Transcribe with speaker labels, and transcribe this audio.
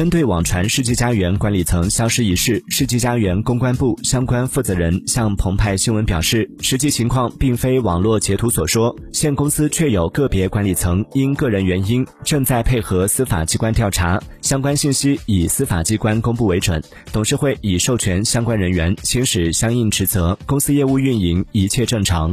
Speaker 1: 针对网传世纪佳缘管理层消失一事世纪佳缘公关部相关负责人向澎湃新闻表示实际情况并非网络截图所说现公司确有个别管理层因个人原因正在配合司法机关调查相关信息以司法机关公布为准董事会已授权相关人员行使相应职责公司业务运营一切正常。